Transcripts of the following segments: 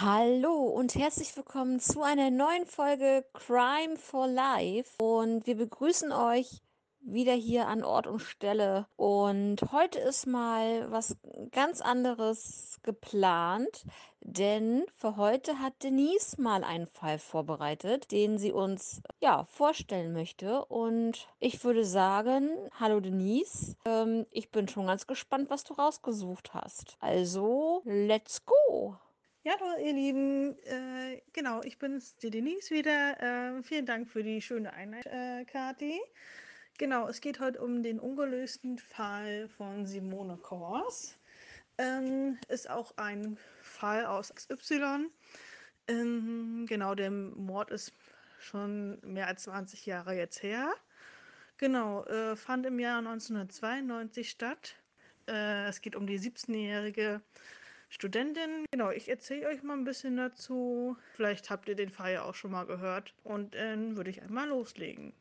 Hallo und herzlich willkommen zu einer neuen Folge Crime for Life. Und wir begrüßen euch wieder hier an Ort und Stelle. Und heute ist mal was ganz anderes geplant, denn für heute hat Denise mal einen Fall vorbereitet, den sie uns ja vorstellen möchte. Und ich würde sagen, hallo Denise, ähm, ich bin schon ganz gespannt, was du rausgesucht hast. Also, let's go! Ja, hallo ihr Lieben, äh, genau, ich bin's, die Denise wieder. Äh, vielen Dank für die schöne Einheit, äh, Kati. Genau, es geht heute um den ungelösten Fall von Simone Kors. Ähm, ist auch ein Fall aus XY. Ähm, genau, der Mord ist schon mehr als 20 Jahre jetzt her. Genau, äh, fand im Jahr 1992 statt. Äh, es geht um die 17-jährige Studentin. Genau, ich erzähle euch mal ein bisschen dazu. Vielleicht habt ihr den Fall ja auch schon mal gehört. Und dann würde ich einmal loslegen.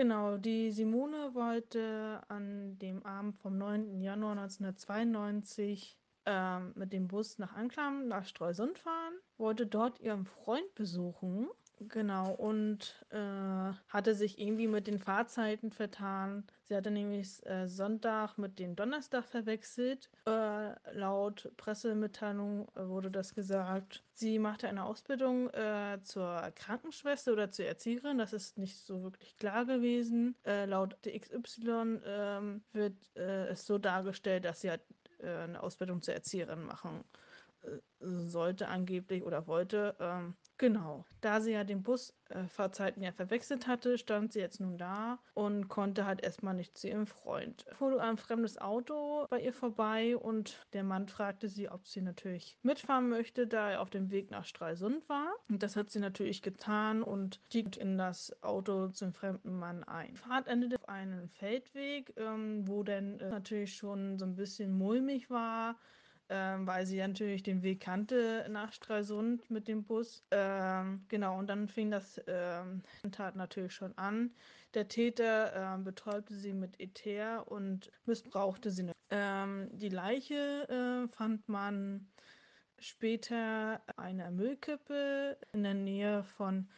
Genau, die Simone wollte an dem Abend vom 9. Januar 1992 ähm, mit dem Bus nach Anklam, nach Stralsund fahren, wollte dort ihren Freund besuchen. Genau, und äh, hatte sich irgendwie mit den Fahrzeiten vertan. Sie hatte nämlich äh, Sonntag mit dem Donnerstag verwechselt. Äh, laut Pressemitteilung äh, wurde das gesagt. Sie machte eine Ausbildung äh, zur Krankenschwester oder zur Erzieherin. Das ist nicht so wirklich klar gewesen. Äh, laut XY ähm, wird es so dargestellt, dass sie halt eine Ausbildung zur Erzieherin machen sollte angeblich oder wollte. Ähm, genau. Da sie ja den Busfahrzeiten äh, ja verwechselt hatte, stand sie jetzt nun da und konnte halt erstmal nicht zu ihrem Freund. Fuhr ein fremdes Auto bei ihr vorbei und der Mann fragte sie, ob sie natürlich mitfahren möchte, da er auf dem Weg nach Stralsund war. Und das hat sie natürlich getan und stieg in das Auto zum fremden Mann ein. Die Fahrt endete auf einem Feldweg, ähm, wo dann äh, natürlich schon so ein bisschen mulmig war ähm, weil sie natürlich den Weg kannte nach Stralsund mit dem Bus. Ähm, genau, und dann fing das ähm, Tat natürlich schon an. Der Täter äh, betäubte sie mit Ether und missbrauchte sie. Ähm, die Leiche äh, fand man später einer Müllkippe in der Nähe von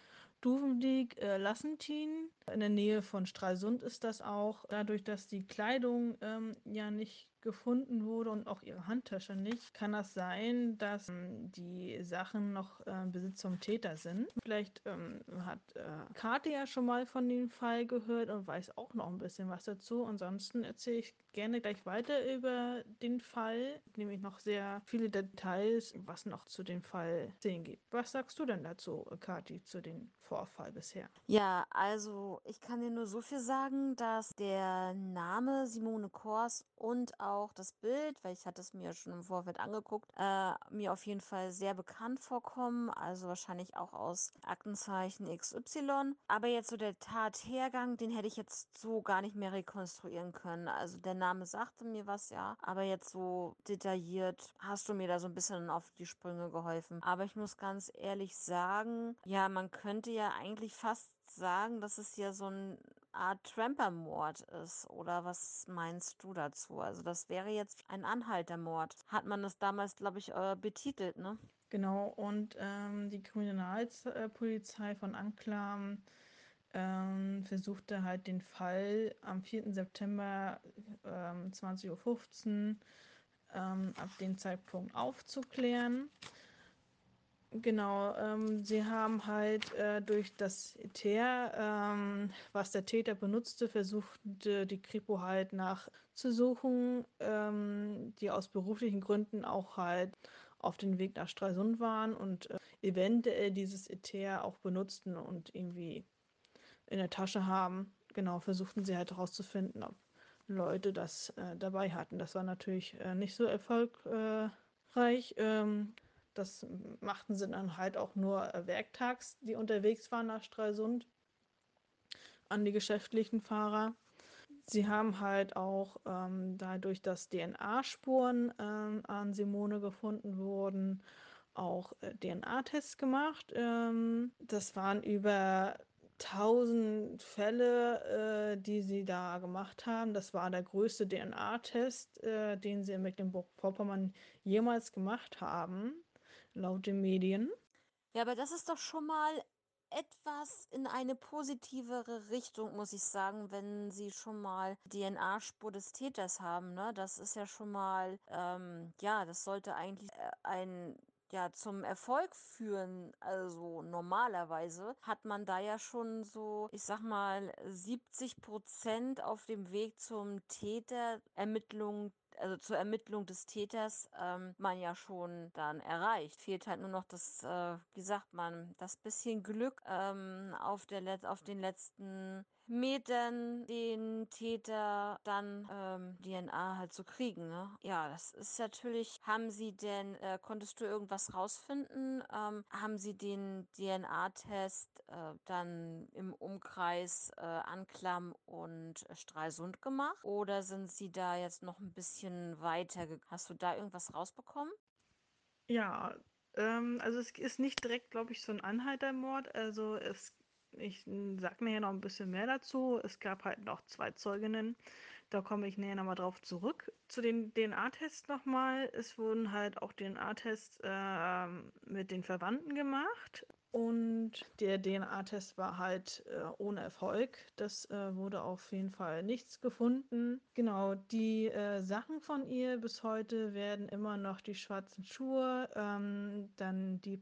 Duvendig äh, Lassentin. In der Nähe von Stralsund ist das auch. Dadurch, dass die Kleidung ähm, ja nicht gefunden wurde und auch ihre Handtasche nicht, kann das sein, dass ähm, die Sachen noch äh, Besitz vom Täter sind. Vielleicht ähm, hat äh, Kate ja schon mal von dem Fall gehört und weiß auch noch ein bisschen was dazu. Ansonsten erzähle ich gerne gleich weiter über den Fall, nämlich noch sehr viele Details, was noch zu dem Fall sehen gibt. Was sagst du denn dazu, Kati, zu dem Vorfall bisher? Ja, also ich kann dir nur so viel sagen, dass der Name Simone Kors und auch das Bild, weil ich hatte es mir schon im Vorfeld angeguckt, äh, mir auf jeden Fall sehr bekannt vorkommen, also wahrscheinlich auch aus Aktenzeichen XY. Aber jetzt so der Tathergang, den hätte ich jetzt so gar nicht mehr rekonstruieren können. Also der Name sagte mir was, ja, aber jetzt so detailliert hast du mir da so ein bisschen auf die Sprünge geholfen. Aber ich muss ganz ehrlich sagen, ja, man könnte ja eigentlich fast sagen, dass es ja so eine Art Tramper-Mord ist. Oder was meinst du dazu? Also das wäre jetzt ein Anhaltermord. Hat man das damals, glaube ich, äh, betitelt, ne? Genau, und ähm, die Kriminalpolizei von Anklam ähm, versuchte halt den Fall am 4. September ähm, 20.15 Uhr ähm, ab dem Zeitpunkt aufzuklären. Genau, ähm, sie haben halt äh, durch das Ether, ähm, was der Täter benutzte, versucht, äh, die Kripo halt nachzusuchen, ähm, die aus beruflichen Gründen auch halt auf den Weg nach Stralsund waren und äh, eventuell dieses Ether auch benutzten und irgendwie in der Tasche haben. Genau, versuchten sie halt herauszufinden, ob Leute das äh, dabei hatten. Das war natürlich äh, nicht so erfolgreich. Ähm, das machten sie dann halt auch nur äh, werktags, die unterwegs waren nach Stralsund, an die geschäftlichen Fahrer. Sie haben halt auch ähm, dadurch, dass DNA-Spuren ähm, an Simone gefunden wurden, auch äh, DNA-Tests gemacht. Ähm, das waren über 1000 Fälle, äh, die sie da gemacht haben. Das war der größte DNA-Test, äh, den sie in Mecklenburg-Vorpommern jemals gemacht haben, laut den Medien. Ja, aber das ist doch schon mal etwas in eine positivere Richtung, muss ich sagen, wenn sie schon mal DNA-Spur des Täters haben. Ne? Das ist ja schon mal, ähm, ja, das sollte eigentlich äh, ein ja, zum Erfolg führen. Also normalerweise hat man da ja schon so, ich sag mal, 70 Prozent auf dem Weg zum Täter, Ermittlungen also zur Ermittlung des Täters ähm, man ja schon dann erreicht. Fehlt halt nur noch das, äh, wie sagt man, das bisschen Glück ähm, auf, der Let auf den letzten Metern den Täter dann ähm, DNA halt zu kriegen. Ne? Ja, das ist natürlich. Haben Sie denn, äh, konntest du irgendwas rausfinden? Ähm, haben Sie den DNA-Test äh, dann im Umkreis äh, Anklam und Stralsund gemacht? Oder sind Sie da jetzt noch ein bisschen weiter? Hast du da irgendwas rausbekommen? Ja, ähm, also es ist nicht direkt, glaube ich, so ein Anhaltermord. Also es, ich sag mir ja noch ein bisschen mehr dazu. Es gab halt noch zwei Zeuginnen. Da komme ich näher nochmal drauf zurück. Zu den DNA-Tests nochmal. Es wurden halt auch DNA-Tests äh, mit den Verwandten gemacht. Und der DNA-Test war halt äh, ohne Erfolg. Das äh, wurde auf jeden Fall nichts gefunden. Genau, die äh, Sachen von ihr bis heute werden immer noch die schwarzen Schuhe, ähm, dann die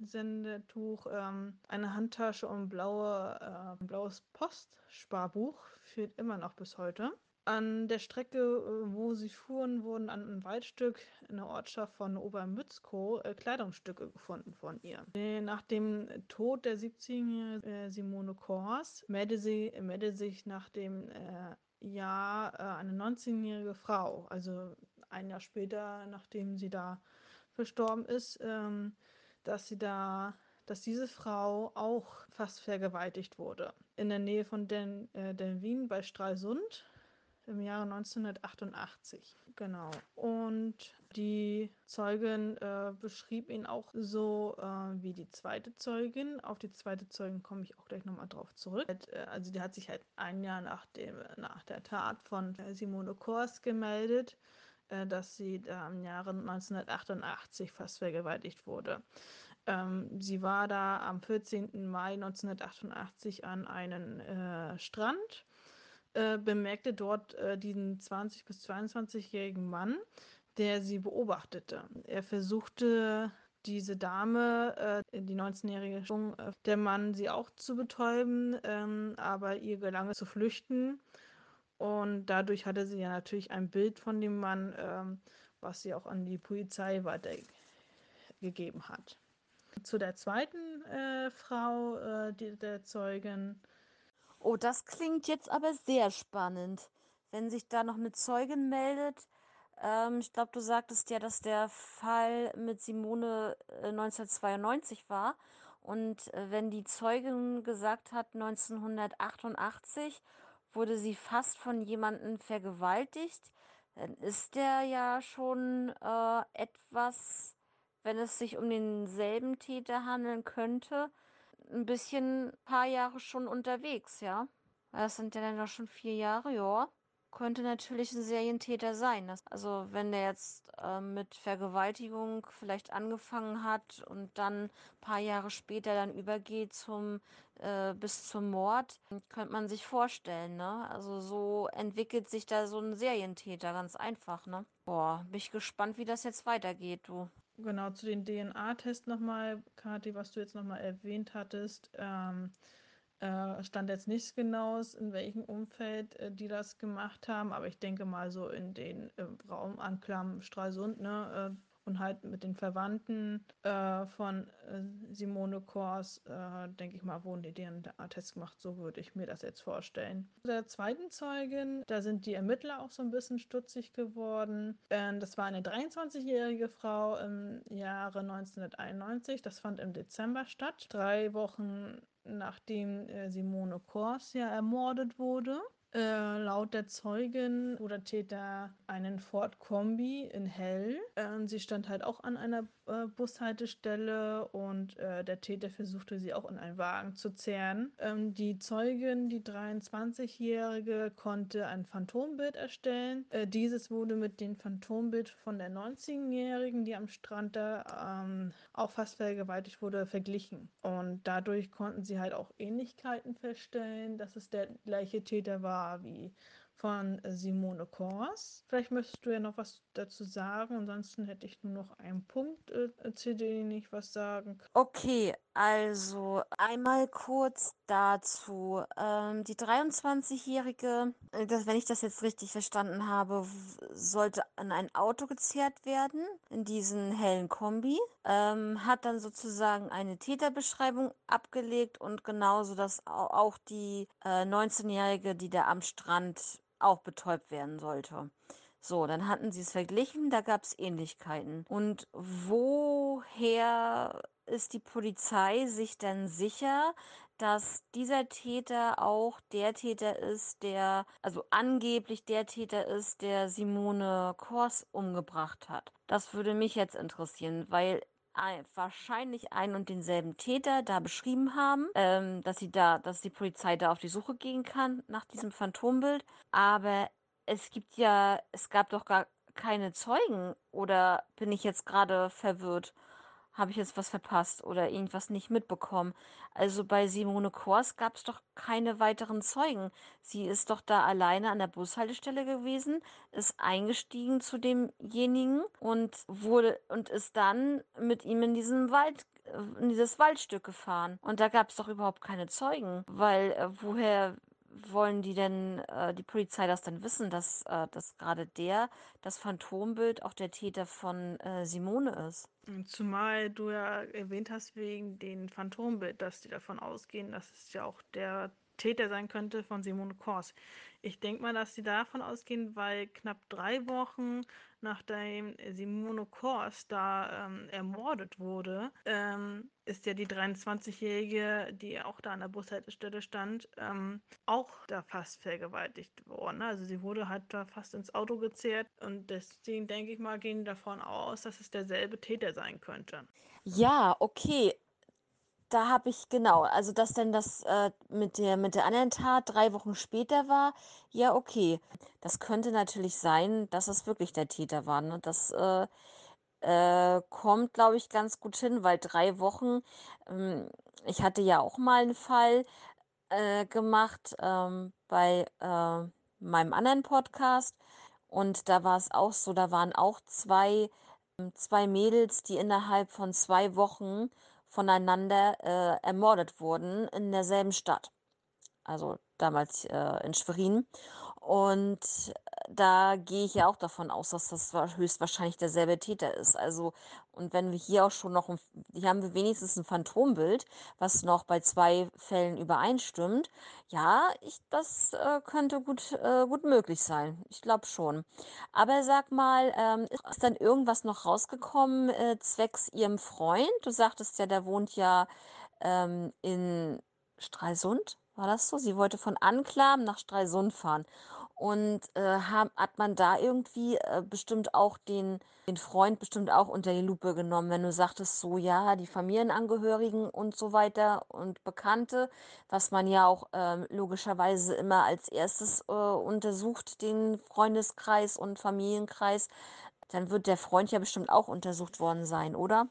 Palästinensendetuch, ähm, eine Handtasche und blaue, äh, blaues Postsparbuch fehlt immer noch bis heute. An der Strecke, äh, wo sie fuhren, wurden an einem Waldstück in der Ortschaft von Obermützkow äh, Kleidungsstücke gefunden von ihr. Äh, nach dem Tod der 17-jährigen Simone Kors meldete, sie, meldete sich nach dem äh, Jahr eine 19-jährige Frau, also ein Jahr später, nachdem sie da verstorben ist, ähm, dass sie da dass diese Frau auch fast vergewaltigt wurde. In der Nähe von Den, äh, Denwin bei Stralsund im Jahre 1988. Genau. Und die Zeugin äh, beschrieb ihn auch so äh, wie die zweite Zeugin. Auf die zweite Zeugin komme ich auch gleich nochmal drauf zurück. Äh, also die hat sich halt ein Jahr nach, dem, nach der Tat von Simone Kors gemeldet äh, dass sie da im Jahre 1988 fast vergewaltigt wurde. Ähm, sie war da am 14. Mai 1988 an einem äh, Strand äh, bemerkte dort äh, diesen 20- bis 22-jährigen Mann, der sie beobachtete. Er versuchte diese Dame, äh, die 19-jährige, äh, der Mann, sie auch zu betäuben, ähm, aber ihr gelang es zu flüchten. Und dadurch hatte sie ja natürlich ein Bild von dem Mann, ähm, was sie auch an die Polizei weitergegeben hat. Zu der zweiten äh, Frau, äh, die, der Zeugin, Oh, das klingt jetzt aber sehr spannend. Wenn sich da noch eine Zeugin meldet, ähm, ich glaube, du sagtest ja, dass der Fall mit Simone äh, 1992 war. Und äh, wenn die Zeugin gesagt hat, 1988 wurde sie fast von jemandem vergewaltigt, dann ist der ja schon äh, etwas, wenn es sich um denselben Täter handeln könnte, ein bisschen paar Jahre schon unterwegs, ja. Das sind ja dann doch schon vier Jahre, ja. Könnte natürlich ein Serientäter sein. Das, also wenn der jetzt äh, mit Vergewaltigung vielleicht angefangen hat und dann paar Jahre später dann übergeht zum äh, bis zum Mord, könnte man sich vorstellen, ne? Also so entwickelt sich da so ein Serientäter ganz einfach, ne? Boah, bin ich gespannt, wie das jetzt weitergeht, du. Genau, zu den DNA-Tests nochmal, Kathi, was du jetzt nochmal erwähnt hattest. Ähm, äh, stand jetzt nichts genaues, in welchem Umfeld äh, die das gemacht haben, aber ich denke mal so in den äh, Raumanklam Stralsund, ne, äh, und halt mit den Verwandten äh, von Simone Kors, denke ich mal, wurden die DNA-Tests gemacht. So würde ich mir das jetzt vorstellen. Der zweiten Zeugin, da sind die Ermittler auch so ein bisschen stutzig geworden. Ähm, das war eine 23-jährige Frau im Jahre 1991. Das fand im Dezember statt. Drei Wochen nachdem äh, Simone Kors ja ermordet wurde. Äh, laut der Zeugin oder Täter einen Ford Kombi in Hell. Äh, sie stand halt auch an einer äh, Bushaltestelle und äh, der Täter versuchte sie auch in einen Wagen zu zerren. Ähm, die Zeugin, die 23-Jährige, konnte ein Phantombild erstellen. Äh, dieses wurde mit dem Phantombild von der 19-Jährigen, die am Strand da ähm, auch fast vergewaltigt wurde, verglichen. Und dadurch konnten sie halt auch Ähnlichkeiten feststellen, dass es der gleiche Täter war war wie von Simone Kors. Vielleicht möchtest du ja noch was dazu sagen. Ansonsten hätte ich nur noch einen Punkt, äh, zu dem ich was sagen kann. Okay, also einmal kurz dazu. Ähm, die 23-Jährige, äh, wenn ich das jetzt richtig verstanden habe, sollte an ein Auto gezerrt werden, in diesen hellen Kombi, ähm, hat dann sozusagen eine Täterbeschreibung abgelegt und genauso, dass auch die äh, 19-Jährige, die da am Strand auch betäubt werden sollte. So, dann hatten sie es verglichen, da gab es Ähnlichkeiten. Und woher ist die Polizei sich denn sicher, dass dieser Täter auch der Täter ist, der, also angeblich der Täter ist, der Simone Kors umgebracht hat? Das würde mich jetzt interessieren, weil ein, wahrscheinlich einen und denselben Täter da beschrieben haben, ähm, dass sie da, dass die Polizei da auf die Suche gehen kann nach diesem Phantombild. Aber es gibt ja, es gab doch gar keine Zeugen. Oder bin ich jetzt gerade verwirrt? Habe ich jetzt was verpasst oder irgendwas nicht mitbekommen? Also bei Simone Kors gab es doch keine weiteren Zeugen. Sie ist doch da alleine an der Bushaltestelle gewesen, ist eingestiegen zu demjenigen und wurde und ist dann mit ihm in diesem Wald in dieses Waldstück gefahren. Und da gab es doch überhaupt keine Zeugen, weil äh, woher wollen die denn, äh, die Polizei das denn wissen, dass, äh, dass gerade der, das Phantombild, auch der Täter von äh, Simone ist? Zumal du ja erwähnt hast, wegen dem Phantombild, dass die davon ausgehen, dass es ja auch der Täter sein könnte von Simone Kors. Ich denke mal, dass sie davon ausgehen, weil knapp drei Wochen nachdem Simone Kors da ähm, ermordet wurde, ähm, ist ja die 23-Jährige, die auch da an der Bushaltestelle stand, ähm, auch da fast vergewaltigt worden. Also sie wurde halt da fast ins Auto gezehrt und deswegen denke ich mal, gehen davon aus, dass es derselbe Täter sein könnte. Ja, okay. Da habe ich genau, also dass denn das äh, mit der mit der anderen Tat drei Wochen später war, ja okay. Das könnte natürlich sein, dass es wirklich der Täter war. Ne? Das äh, äh, kommt, glaube ich, ganz gut hin, weil drei Wochen, ähm, ich hatte ja auch mal einen Fall äh, gemacht ähm, bei äh, meinem anderen Podcast und da war es auch so, da waren auch zwei, ähm, zwei Mädels, die innerhalb von zwei Wochen voneinander äh, ermordet wurden in derselben Stadt. Also damals äh, in Schwerin. Und da gehe ich ja auch davon aus, dass das höchstwahrscheinlich derselbe Täter ist. Also, und wenn wir hier auch schon noch, ein, hier haben wir wenigstens ein Phantombild, was noch bei zwei Fällen übereinstimmt. Ja, ich, das äh, könnte gut, äh, gut möglich sein. Ich glaube schon. Aber sag mal, ähm, ist dann irgendwas noch rausgekommen äh, zwecks ihrem Freund? Du sagtest ja, der wohnt ja ähm, in Stralsund. War das so? Sie wollte von Anklam nach Stralsund fahren. Und äh, hat man da irgendwie äh, bestimmt auch den, den Freund bestimmt auch unter die Lupe genommen, wenn du sagtest, so ja, die Familienangehörigen und so weiter und Bekannte, was man ja auch ähm, logischerweise immer als erstes äh, untersucht, den Freundeskreis und Familienkreis, dann wird der Freund ja bestimmt auch untersucht worden sein, oder?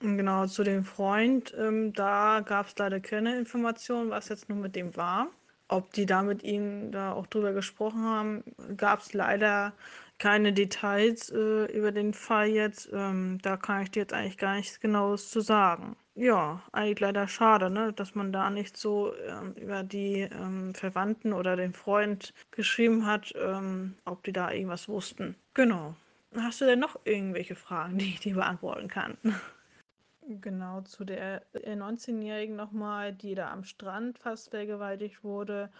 Genau, zu dem Freund, ähm, da gab es leider keine Informationen, was jetzt nun mit dem war. Ob die da mit ihm da auch drüber gesprochen haben, gab es leider keine Details äh, über den Fall jetzt. Ähm, da kann ich dir jetzt eigentlich gar nichts Genaues zu sagen. Ja, eigentlich leider schade, ne, dass man da nicht so ähm, über die ähm, Verwandten oder den Freund geschrieben hat, ähm, ob die da irgendwas wussten. Genau. Hast du denn noch irgendwelche Fragen, die ich dir beantworten kann? Genau, zu der 19-Jährigen nochmal, die da am Strand fast vergewaltigt wurde.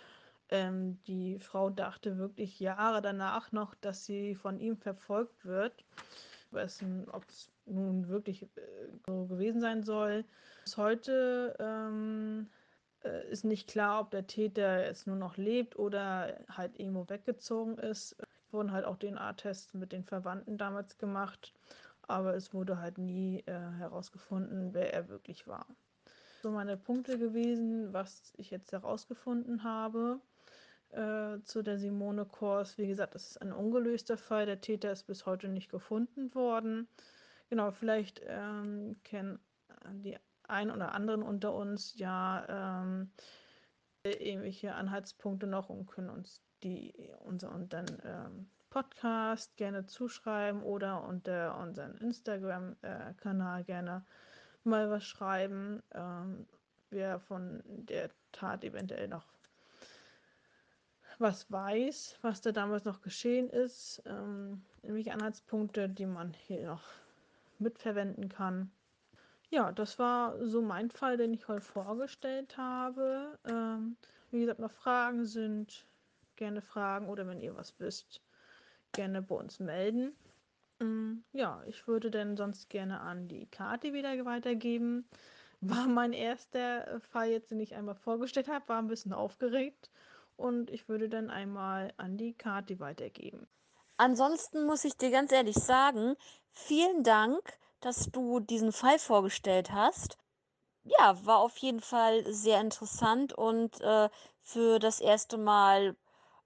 Ähm, die Frau dachte wirklich Jahre danach noch, dass sie von ihm verfolgt wird. Ob es nun wirklich äh, so gewesen sein soll. Bis heute ähm, äh, ist nicht klar, ob der Täter jetzt nur noch lebt oder halt irgendwo weggezogen ist. Es wurden halt auch DNA-Tests mit den Verwandten damals gemacht aber es wurde halt nie äh, herausgefunden, wer er wirklich war. So meine Punkte gewesen, was ich jetzt herausgefunden habe äh, zu der Simone Kors. Wie gesagt, das ist ein ungelöster Fall. Der Täter ist bis heute nicht gefunden worden. Genau, vielleicht ähm, kennen die ein oder anderen unter uns ja ähm, irgendwelche Anhaltspunkte noch und können uns die unser dann ähm, Podcast gerne zuschreiben oder unter unseren Instagram-Kanal gerne mal was schreiben, ähm, wer von der Tat eventuell noch was weiß, was da damals noch geschehen ist, ähm, irgendwelche Anhaltspunkte, die man hier noch mitverwenden kann. Ja, das war so mein Fall, den ich heute vorgestellt habe. Ähm, wie gesagt, noch Fragen sind, gerne fragen oder wenn ihr was wisst, gerne bei uns melden. Mm, ja, ich würde dann sonst gerne an die Kati wieder weitergeben. War mein erster Fall jetzt, den ich einmal vorgestellt habe, war ein bisschen aufgeregt. Und ich würde dann einmal an die Kati weitergeben. Ansonsten muss ich dir ganz ehrlich sagen, vielen Dank, dass du diesen Fall vorgestellt hast. Ja, war auf jeden Fall sehr interessant und äh, für das erste Mal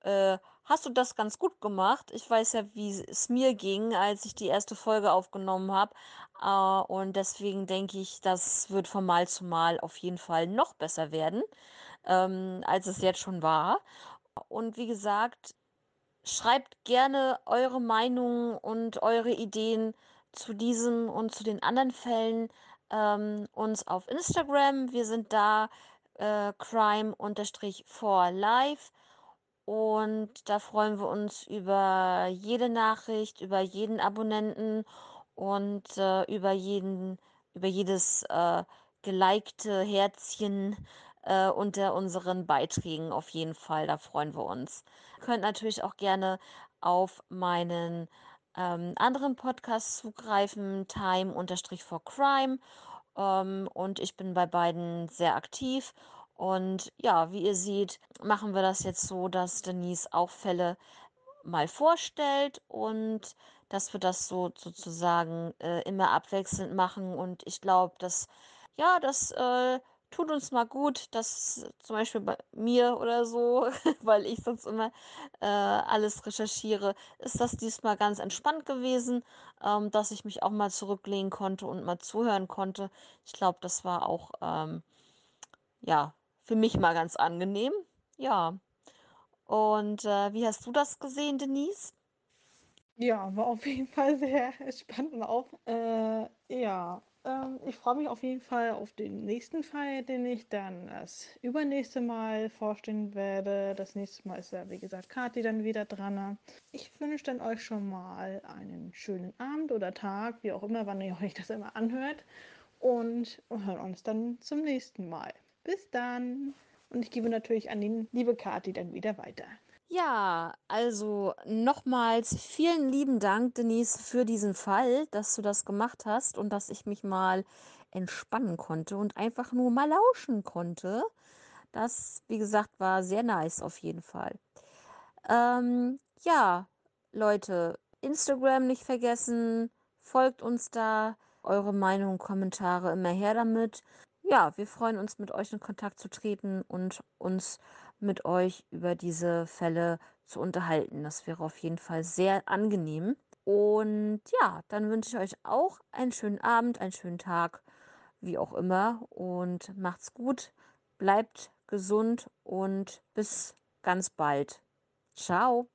äh, hast du das ganz gut gemacht. Ich weiß ja, wie es mir ging, als ich die erste Folge aufgenommen habe. Äh, und deswegen denke ich, das wird von Mal zu Mal auf jeden Fall noch besser werden, ähm, als es jetzt schon war. Und wie gesagt, schreibt gerne eure Meinung und eure Ideen zu diesem und zu den anderen Fällen ähm, uns auf Instagram. Wir sind da äh, crime-for-life. Und da freuen wir uns über jede Nachricht, über jeden Abonnenten und äh, über jeden, über jedes äh, gelikte Herzchen äh, unter unseren Beiträgen auf jeden Fall. Da freuen wir uns. Ihr könnt natürlich auch gerne auf meinen ähm, anderen Podcast zugreifen, Time-for-Crime. Ähm, und ich bin bei beiden sehr aktiv. Und ja, wie ihr seht, machen wir das jetzt so, dass Denise auch Fälle mal vorstellt und dass wir das so sozusagen äh, immer abwechselnd machen. Und ich glaube, dass ja, das äh, tut uns mal gut, dass zum Beispiel bei mir oder so, weil ich sonst immer äh, alles recherchiere, ist das diesmal ganz entspannt gewesen, ähm, dass ich mich auch mal zurücklehnen konnte und mal zuhören konnte. Ich glaube, das war auch ähm, ja für mich mal ganz angenehm. Ja. Und äh, wie hast du das gesehen, Denise? Ja, war auf jeden Fall sehr spannend auch. Äh, ja, ähm, ich freue mich auf jeden Fall auf den nächsten Fall, den ich dann das übernächste Mal vorstellen werde. Das nächste Mal ist ja, wie gesagt, Kathi dann wieder dran. Ich wünsche dann euch schon mal einen schönen Abend oder Tag, wie auch immer, wann ihr euch das immer anhört. Und hören uns dann zum nächsten Mal. Bis dann! Und ich gebe natürlich an die liebe Kathi dann wieder weiter. Ja, also nochmals vielen lieben Dank, Denise, für diesen Fall, dass du das gemacht hast und dass ich mich mal entspannen konnte und einfach nur mal lauschen konnte. Das, wie gesagt, war sehr nice auf jeden Fall. Ähm, ja, Leute, Instagram nicht vergessen, folgt uns da, eure Meinung, Kommentare immer her damit. Ja, wir freuen uns, mit euch in Kontakt zu treten und uns mit euch über diese Fälle zu unterhalten. Das wäre auf jeden Fall sehr angenehm. Und ja, dann wünsche ich euch auch einen schönen Abend, einen schönen Tag, wie auch immer. Und macht's gut, bleibt gesund und bis ganz bald. Ciao.